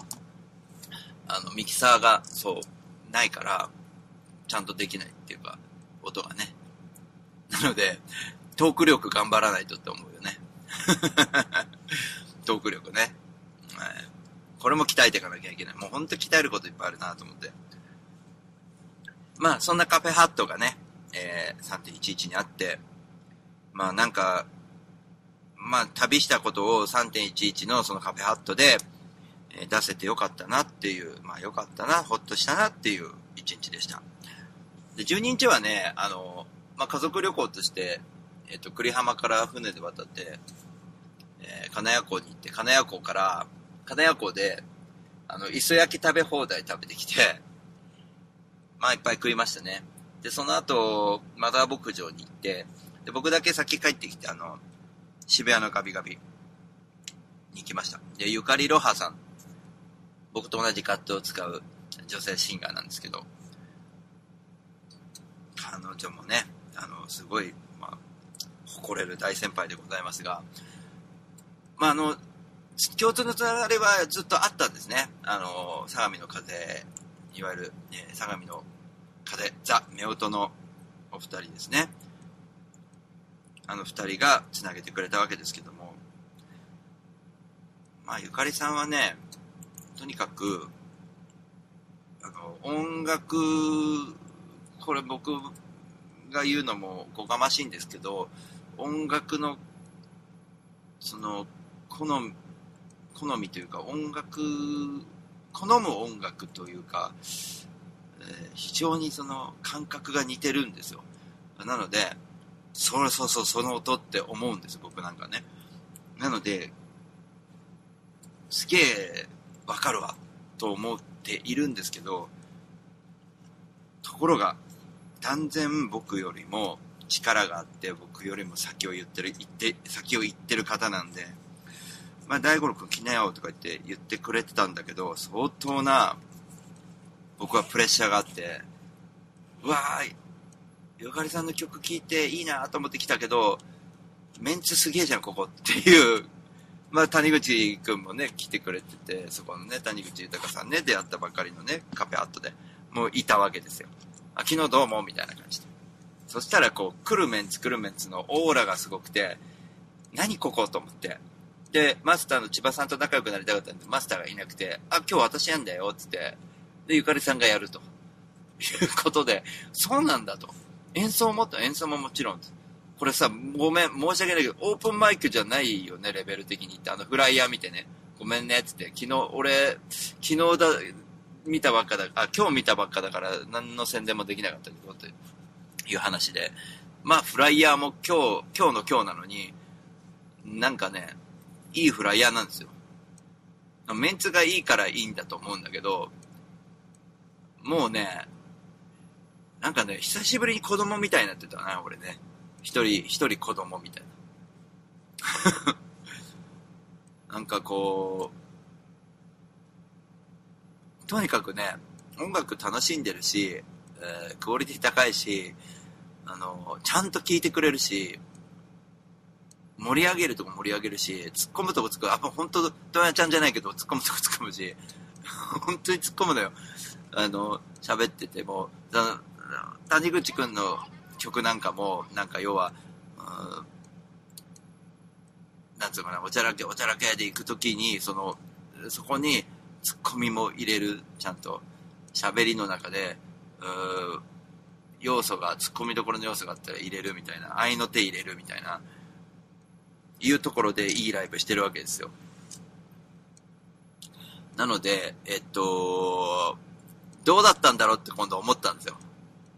あの、ミキサーが、そう、ないから、ちゃんとできないっていうか、音がね。なので、トーク力頑張らないとって思うよね。トーク力ね。はいこれも鍛えていかなきゃいけない。もうほんと鍛えることいっぱいあるなと思って。まあ、そんなカフェハットがね、えー、3.11にあって、まあなんか、まあ旅したことを3.11のそのカフェハットで、えー出せてよかったなっていう、まあよかったな、ほっとしたなっていう一日でした。で、12日はね、あの、まあ家族旅行として、えっ、と、栗浜から船で渡って、えー金谷港に行って、金谷港から、金谷港で、あの、磯焼き食べ放題食べてきて、まあいっぱい食いましたね。で、その後、マザー牧場に行って、で、僕だけ先帰ってきて、あの、渋谷のガビガビに行きました。で、ゆかりろはさん、僕と同じカットを使う女性シンガーなんですけど、彼女もね、あの、すごい、まあ、誇れる大先輩でございますが、まあ、あの、共通のつながりはずっとあったんですね。あの、相模の風、いわゆる、え相模の風、ザ・夫婦のお二人ですね。あの二人がつなげてくれたわけですけども、まあ、ゆかりさんはね、とにかく、あの、音楽、これ僕が言うのもおこがましいんですけど、音楽の、その、好み、好みというか、音楽、好む音楽というか、えー非常にその感覚が似てるんですよ。なので、そうそうそう、その音って思うんです、僕なんかね。なので、すげえわかるわ、と思っているんですけど、ところが、断然僕よりも力があって、僕よりも先を言ってる、言って、先を言ってる方なんで、まあ、大五郎君来なよとか言って言ってくれてたんだけど、相当な、僕はプレッシャーがあって、うわーゆかりさんの曲聴いていいなと思って来たけど、メンツすげえじゃん、ここっていう、まあ、谷口くんもね、来てくれてて、そこのね、谷口豊さんね、出会ったばっかりのね、カフェアットで、もういたわけですよ。あ、昨日どうも、みたいな感じで。そしたら、こう、来るメンツ来るメンツのオーラがすごくて、何ここと思って。で、マスターの千葉さんと仲良くなりたかったんで、マスターがいなくて、あ、今日私やんだよ、つって。で、ゆかりさんがやると。いうことで、そうなんだと。演奏もと演奏ももちろん。これさ、ごめん、申し訳ないけど、オープンマイクじゃないよね、レベル的にって。あの、フライヤー見てね、ごめんね、つって。昨日、俺、昨日だ、見たばっかだ、あ、今日見たばっかだから、何の宣伝もできなかったけど、という話で。まあ、フライヤーも今日、今日の今日なのに、なんかね、いいフライヤーなんですよ。メンツがいいからいいんだと思うんだけど、もうね、なんかね、久しぶりに子供みたいになってたな、俺ね。一人、一人子供みたいな。なんかこう、とにかくね、音楽楽しんでるし、えークオリティ高いし、あの、ちゃんと聴いてくれるし、盛り上げるとこ盛り上げるし、突っ込むとこ突っ込む。あ、もう本当、ドヤちゃんじゃないけど、突っ込むとこ突っ込むし、本当に突っ込むのよ。あの、喋ってても、谷口くんの曲なんかも、なんか要は、うんなんつうのかな、おちゃらけ、おちゃらけで行くときに、その、そこにツッコミも入れる、ちゃんと、喋りの中で、うー要素が、ツッコミどころの要素があったら入れるみたいな、愛の手入れるみたいな、いうところでいいライブしてるわけですよ。なので、えっと、どうだったんだろうって今度思ったんですよ。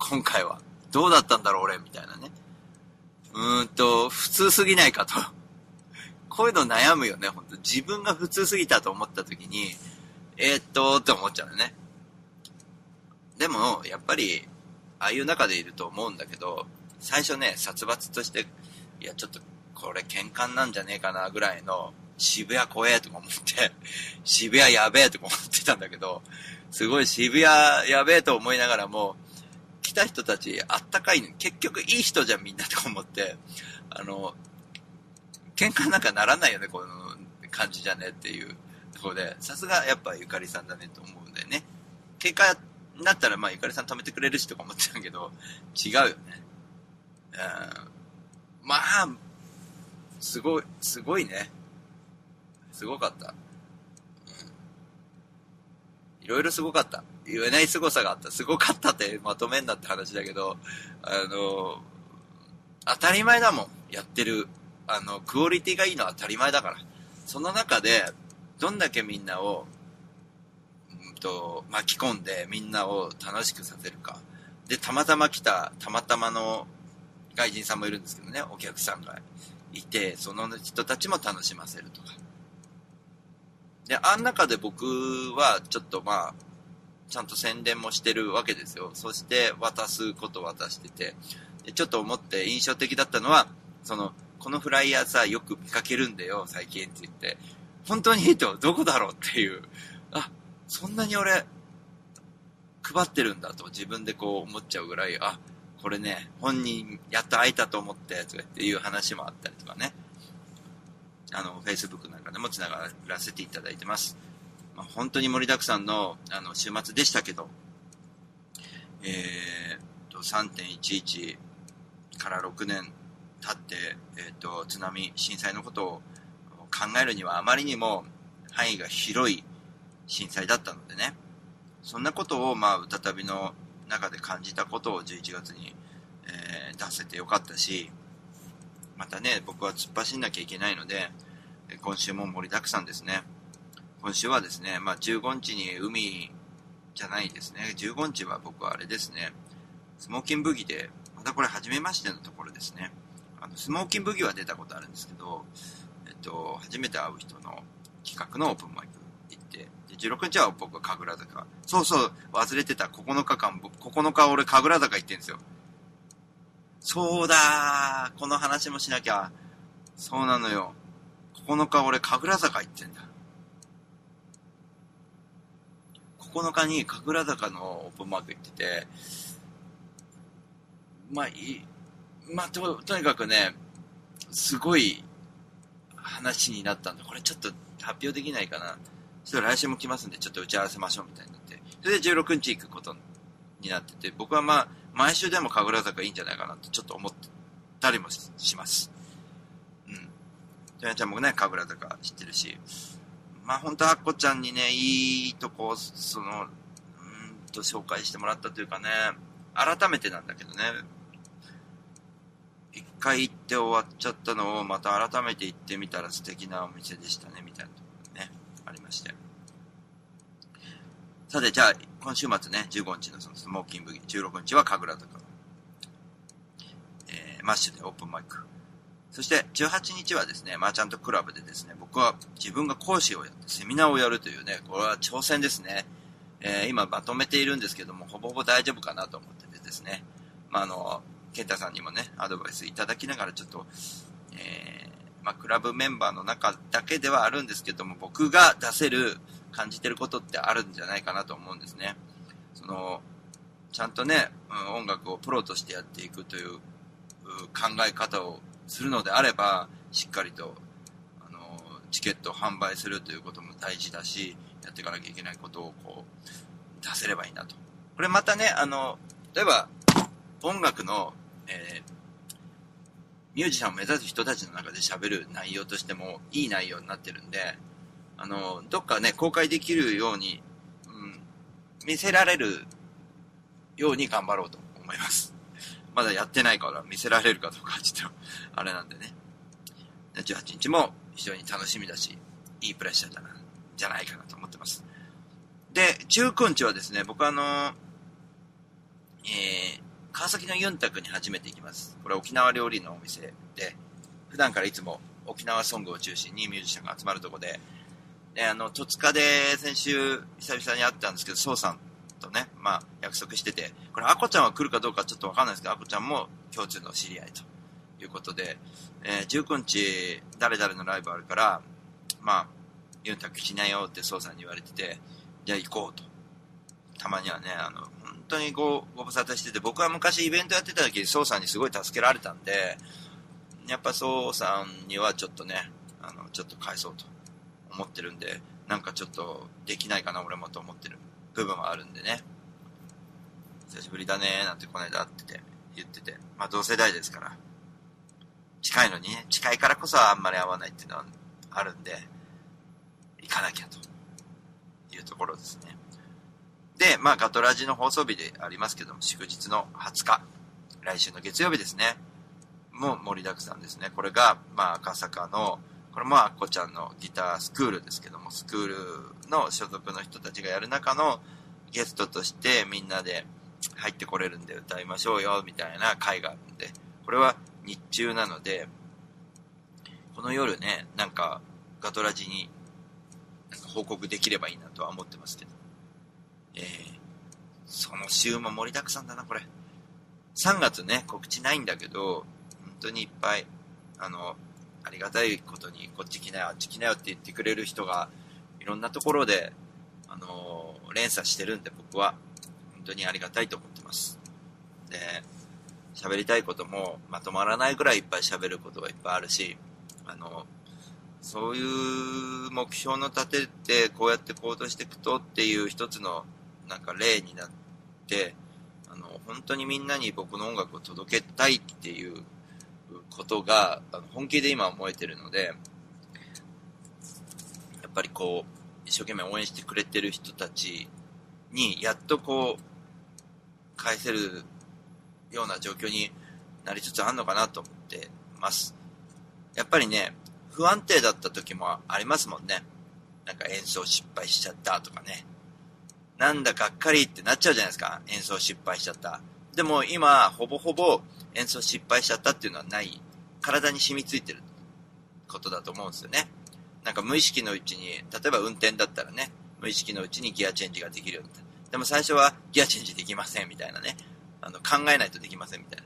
今回は。どうだったんだろう俺みたいなね。うーんと、普通すぎないかと。こういうの悩むよね、本当自分が普通すぎたと思った時に、えーっと、って思っちゃうよね。でも、やっぱり、ああいう中でいると思うんだけど、最初ね、殺伐として、いや、ちょっと、これ喧嘩なんじゃねえかな、ぐらいの、渋谷怖えとか思って、渋谷やべえとか思ってたんだけど、すごい渋谷やべえと思いながらも、来た人たちあったかいの、結局いい人じゃんみんなと思って、あの、喧嘩なんかならないよね、この感じじゃねっていうところで、さすがやっぱゆかりさんだねと思うんだよね。喧嘩になったらまあゆかりさん止めてくれるしとか思ってたけど、違うよね。うん、まあ、すごい、すごいね。すごかった。いろいろすごかった。言えない凄さがあった。すごかったってまとめんなって話だけど、あの、当たり前だもん。やってる。あの、クオリティがいいのは当たり前だから。その中で、どんだけみんなを、うんと、巻き込んでみんなを楽しくさせるか。で、たまたま来た、たまたまの外人さんもいるんですけどね、お客さんがいて、その人たちも楽しませるとか。で、あん中で僕はちょっとまあ、ちゃんと宣伝もしてるわけですよ。そして渡すこと渡してて、でちょっと思って印象的だったのは、その、このフライヤーさ、よく見かけるんだよ、最近って言って、本当に？いいと、どこだろうっていう、あ、そんなに俺、配ってるんだと自分でこう思っちゃうぐらい、あ、これね、本人やっと会えたと思って、とかっていう話もあったりとかね。あの、Facebook なんかでも繋がらせていただいてます。本当に盛りだくさんの、あの、週末でしたけど、えー、と、3.11から6年経って、えっ、と、津波、震災のことを考えるにはあまりにも範囲が広い震災だったのでね、そんなことを、まあ、歌旅の中で感じたことを11月に、えー、出せてよかったし、またね、僕は突っ走んなきゃいけないので、今週も盛りだくさんですね。今週はですね、まあ、15日に海じゃないですね。15日は僕はあれですね、スモーキンブギで、またこれ初めましてのところですね。あの、スモーキンブギは出たことあるんですけど、えっと、初めて会う人の企画のオープンマイク行って、で16日は僕は神楽坂。そうそう、忘れてた。9日間、9日俺神楽坂行ってんですよ。そうだこの話もしなきゃ。そうなのよ。9日俺神楽坂行ってんだ。9日に神楽坂のオープンマーク行ってて、まあ、い、まあ、と、とにかくね、すごい話になったんで、これちょっと発表できないかな。それ来週も来ますんで、ちょっと打ち合わせましょうみたいになって、それで16日行くことになってて、僕はまあ、毎週でも神楽坂いいんじゃないかなってちょっと思ったりもします。うん。ジャイアンちゃんもね、神楽坂知ってるし、まあ本当はアッコちゃんにね、いいとこ、その、うんと紹介してもらったというかね、改めてなんだけどね、一回行って終わっちゃったのをまた改めて行ってみたら素敵なお店でしたね、みたいなところねありまして。さて、じゃあ、今週末ね、15日のそのスモーキング16日は神楽坂。えー、マッシュでオープンマイク。そして、18日はですね、マーチャントクラブでですね、僕は自分が講師をやって、セミナーをやるというね、これは挑戦ですね。えー、今まとめているんですけども、ほぼほぼ大丈夫かなと思っててですね、まあ、あの、ケンタさんにもね、アドバイスいただきながらちょっと、えー、まあ、クラブメンバーの中だけではあるんですけども、僕が出せる、感じてることってあるんじゃないかなと思うんですね。その、ちゃんとね、音楽をプロとしてやっていくという考え方をするのであれば、しっかりと、あの、チケットを販売するということも大事だし、やっていかなきゃいけないことをこう、出せればいいなと。これまたね、あの、例えば、音楽の、えーミュージシャンを目指す人たちの中で喋る内容としてもいい内容になってるんで、あの、どっかね、公開できるように、うん、見せられるように頑張ろうと思います。まだやってないから見せられるかどうかちょっと、あれなんでね。18日も非常に楽しみだし、いいプレッシャーだな、じゃないかなと思ってます。で、19日はですね、僕あの、えー、川崎のユンタクに初めて行きます。これ沖縄料理のお店で、普段からいつも沖縄ソングを中心にミュージシャンが集まるとこで、で、あの、戸塚で先週久々に会ったんですけど、宋さんとね、まあ約束してて、これアコちゃんは来るかどうかちょっとわかんないですけど、アコちゃんも共通の知り合いということで、えー、19日誰々のライブあるから、まあ、ユンタクしないよって宋さんに言われてて、じゃあ行こうと。たまにはね、あの、本当にごご無沙汰してて、僕は昔イベントやってた時、宋さんにすごい助けられたんで、やっぱそうさんにはちょっとね、あの、ちょっと返そうと思ってるんで、なんかちょっとできないかな俺もと思ってる部分はあるんでね。久しぶりだねーなんてこの間会ってて言ってて、まあ同世代ですから。近いのにね、近いからこそあんまり合わないっていうのはあるんで、行かなきゃというところですね。で、まあガトラジの放送日でありますけども、祝日の20日、来週の月曜日ですね。もう盛りだくさんですね。これが、まあ赤坂の、これもあっこちゃんのギタースクールですけども、スクールの所属の人たちがやる中のゲストとしてみんなで入ってこれるんで歌いましょうよ、みたいな会があるんで、これは日中なので、この夜ね、なんかガトラジになんか報告できればいいなとは思ってますけど。えー、その週も盛りだくさんだな、これ。3月ね、告知ないんだけど、本当にいっぱい、あの、ありがたいことに、こっち来なよ、あっち来なよって言ってくれる人が、いろんなところで、あの連鎖してるんで、僕は、本当にありがたいと思ってます。で、喋りたいこともまとまらないぐらいいっぱい喋ることがいっぱいあるし、あの、そういう目標の立てて、こうやって行動していくとっていう一つの、なんか例になって、あの、本当にみんなに僕の音楽を届けたいっていうことが、本気で今思えてるので、やっぱりこう、一生懸命応援してくれてる人たちに、やっとこう、返せるような状況になりつつあるのかなと思ってます。やっぱりね、不安定だった時もありますもんね。なんか演奏失敗しちゃったとかね。なんだがっかりってなっちゃうじゃないですか。演奏失敗しちゃった。でも今、ほぼほぼ演奏失敗しちゃったっていうのはない。体に染みついてることだと思うんですよね。なんか無意識のうちに、例えば運転だったらね、無意識のうちにギアチェンジができるようになった。でも最初はギアチェンジできませんみたいなね。あの、考えないとできませんみたいな。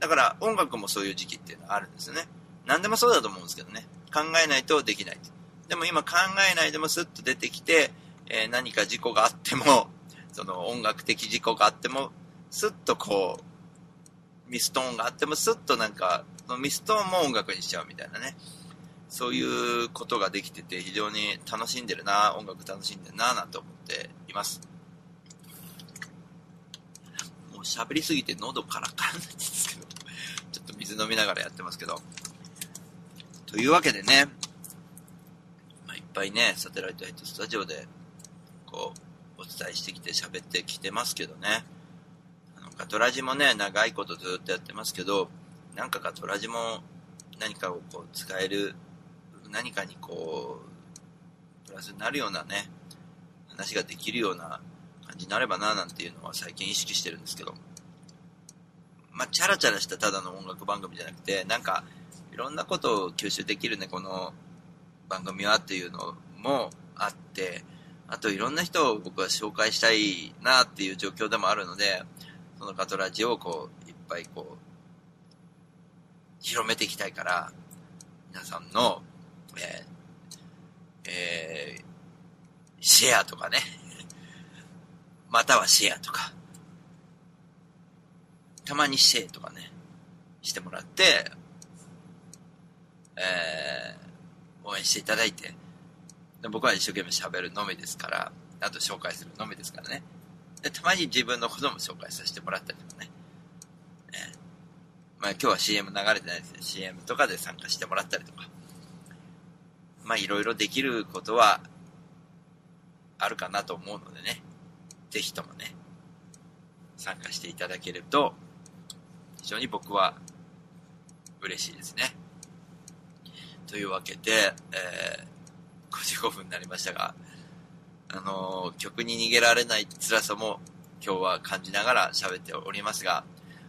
だから音楽もそういう時期っていうのはあるんですよね。何でもそうだと思うんですけどね。考えないとできない。でも今考えないでもスッと出てきて、えー、何か事故があっても、その音楽的事故があっても、スッとこう、ミストーンがあってもスッとなんか、ミストーンも音楽にしちゃうみたいなね。そういうことができてて非常に楽しんでるな、音楽楽しんでるな、なんて思っています。もう喋りすぎて喉カラカラなんですけど、ちょっと水飲みながらやってますけど。というわけでね、まあ、いっぱいね、サテライトヘッドスタジオで、こう、お伝えしてきて喋ってきてますけどね。あの、ガトラジもね、長いことずっとやってますけど、なんかガトラジも何かをこう使える、何かにこう、プラスになるようなね、話ができるような感じになればな、なんていうのは最近意識してるんですけど。まあ、チャラチャラしたただの音楽番組じゃなくて、なんか、いろんなことを吸収できるね、この番組はっていうのもあって、あといろんな人を僕は紹介したいなっていう状況でもあるので、そのカトラジをこう、いっぱいこう、広めていきたいから、皆さんの、えー、えー、シェアとかね、またはシェアとか、たまにシェアとかね、してもらって、えー、応援していただいて、で僕は一生懸命喋るのみですから、あと紹介するのみですからね。で、たまに自分のことも紹介させてもらったりとかね。えー、まあ今日は CM 流れてないですけど、CM とかで参加してもらったりとか。まあいろいろできることはあるかなと思うのでね。ぜひともね、参加していただけると、非常に僕は嬉しいですね。というわけで、えー、55分になりましたが、あの、曲に逃げられない辛さも今日は感じながら喋っておりますが、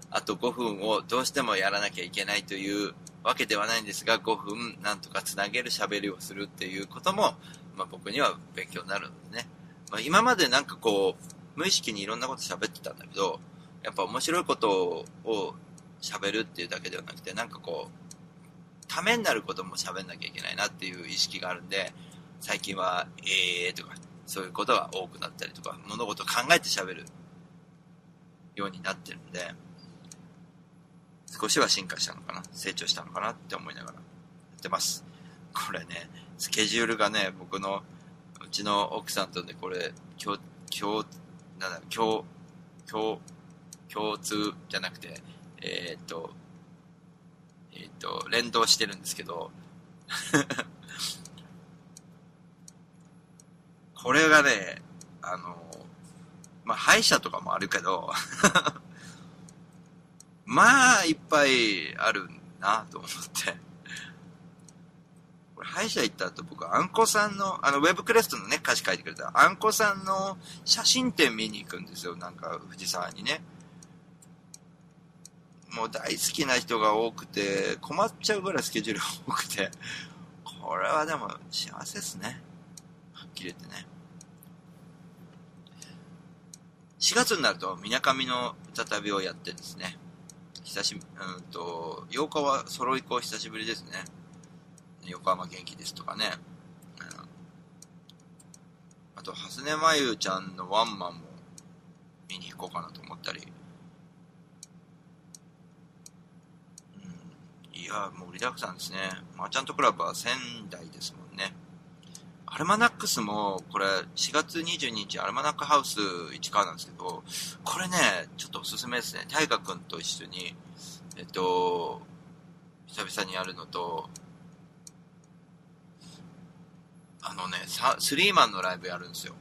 あと5分をどうしてもやらなきゃいけないというわけではないんですが、5分なんとかつなげる喋りをするっていうことも、まあ、僕には勉強になるのでね。まあ、今までなんかこう、無意識にいろんなこと喋ってたんだけど、やっぱ面白いことを喋るっていうだけではなくて、なんかこう、ためになることも喋んなきゃいけないなっていう意識があるんで、最近は、えーとか、そういうことが多くなったりとか、物事を考えて喋るようになってるんで、少しは進化したのかな、成長したのかなって思いながらやってます。これね、スケジュールがね、僕の、うちの奥さんとね、これ、共、共、なんだ、共、共、共通じゃなくて、えーっと、えーっと、連動してるんですけど、これがね、あの、まあ、歯医者とかもあるけど、まあ、いっぱいあるなと思って。これ、歯医者行った後、僕、あんこさんの、あの、ウェブクレストのね、歌詞書いてくれた、あんこさんの写真展見に行くんですよ、なんか、藤沢にね。もう大好きな人が多くて、困っちゃうぐらいスケジュールが多くて、これはでも幸せですね。はっきり言ってね。4月になると、みなかみの歌旅をやってですね、久しぶり、うんと、8日はソロイコ久しぶりですね。横浜元気ですとかね。うん、あと、蓮根真由ちゃんのワンマンも見に行こうかなと思ったり。うん、いや、もう盛りだくさんですね。マーチャントクラブは仙台ですもん。アルマナックスも、これ、4月22日、アルマナックハウス市川なんですけど、これね、ちょっとおすすめですね。大河君と一緒に、えっと、久々にやるのと、あのね、サスリーマンのライブやるんですよ。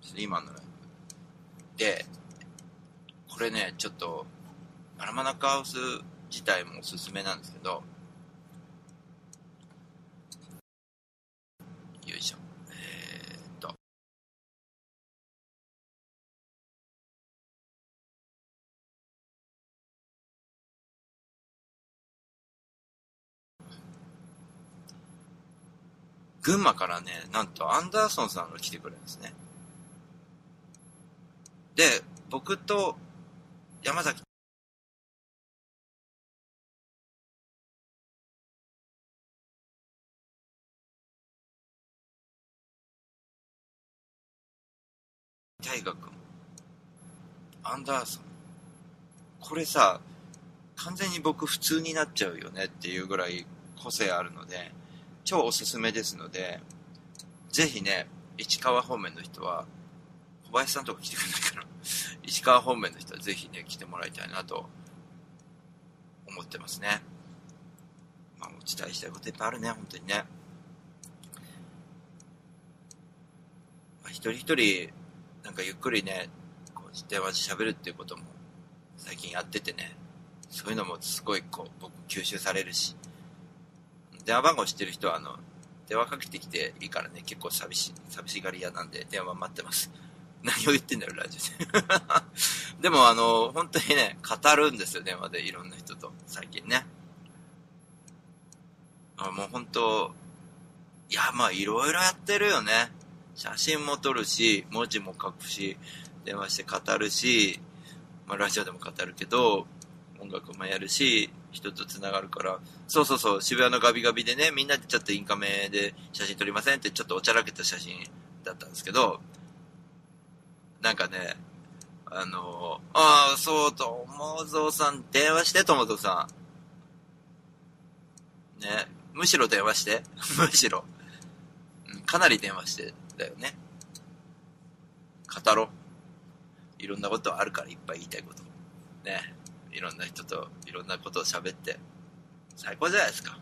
スリーマンのライブ。で、これね、ちょっと、アルマナックハウス自体もおすすめなんですけど、よいしょ。え、っと。群馬からね、なんとアンダーソンさんが来てくれるんですね。で、僕と山崎大河君、アンダーソン。これさ、完全に僕普通になっちゃうよねっていうぐらい個性あるので、超おすすめですので、ぜひね、市川方面の人は、小林さんとか来てくれないかな。石川方面の人はぜひね、来てもらいたいなと思ってますね。まあ、お伝えしたいこといっぱいあるね、本当にね。まあ、一人一人、なんかゆっくりね、こう電話で喋るっていうことも最近やっててね、そういうのもすごいこう、僕吸収されるし、電話番号知ってる人はあの、電話かけてきていいからね、結構寂しい、寂しがり屋なんで電話待ってます。何を言ってんだよ、ラジオで。でもあの、本当にね、語るんですよ、電話でいろんな人と、最近ね。あもう本当、いや、まあいろいろやってるよね。写真も撮るし、文字も書くし、電話して語るし、まあラジオでも語るけど、音楽もやるし、人と繋がるから、そうそうそう、渋谷のガビガビでね、みんなでちょっとインカメで写真撮りませんってちょっとおちゃらけた写真だったんですけど、なんかね、あのああ、そうと、友蔵さん、電話して、友蔵さん。ね、むしろ電話して、むしろ。うんかなり電話して、だよね。語ろう。いろんなことあるから、いっぱい言いたいこと。ね。いろんな人といろんなことを喋って、最高じゃないですか。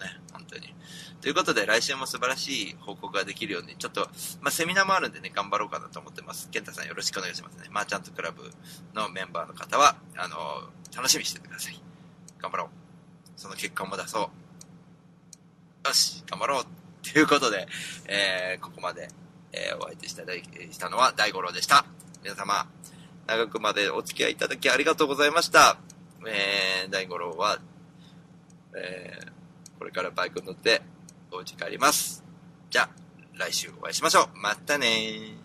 ね、本当に。ということで、来週も素晴らしい報告ができるように、ちょっと、まあ、セミナーもあるんでね、頑張ろうかなと思ってます。健太さんよろしくお願いしますね。マーチャントクラブのメンバーの方は、あの、楽しみにしててください。頑張ろう。その結果も出そう。よし、頑張ろう。ということで、えー、ここまで、えー、お相手したしたのは大五郎でした。皆様、長くまでお付き合いいただきありがとうございました。えー、大五郎は、えー、これからバイクに乗ってお家帰ります。じゃあ、来週お会いしましょう。またねー。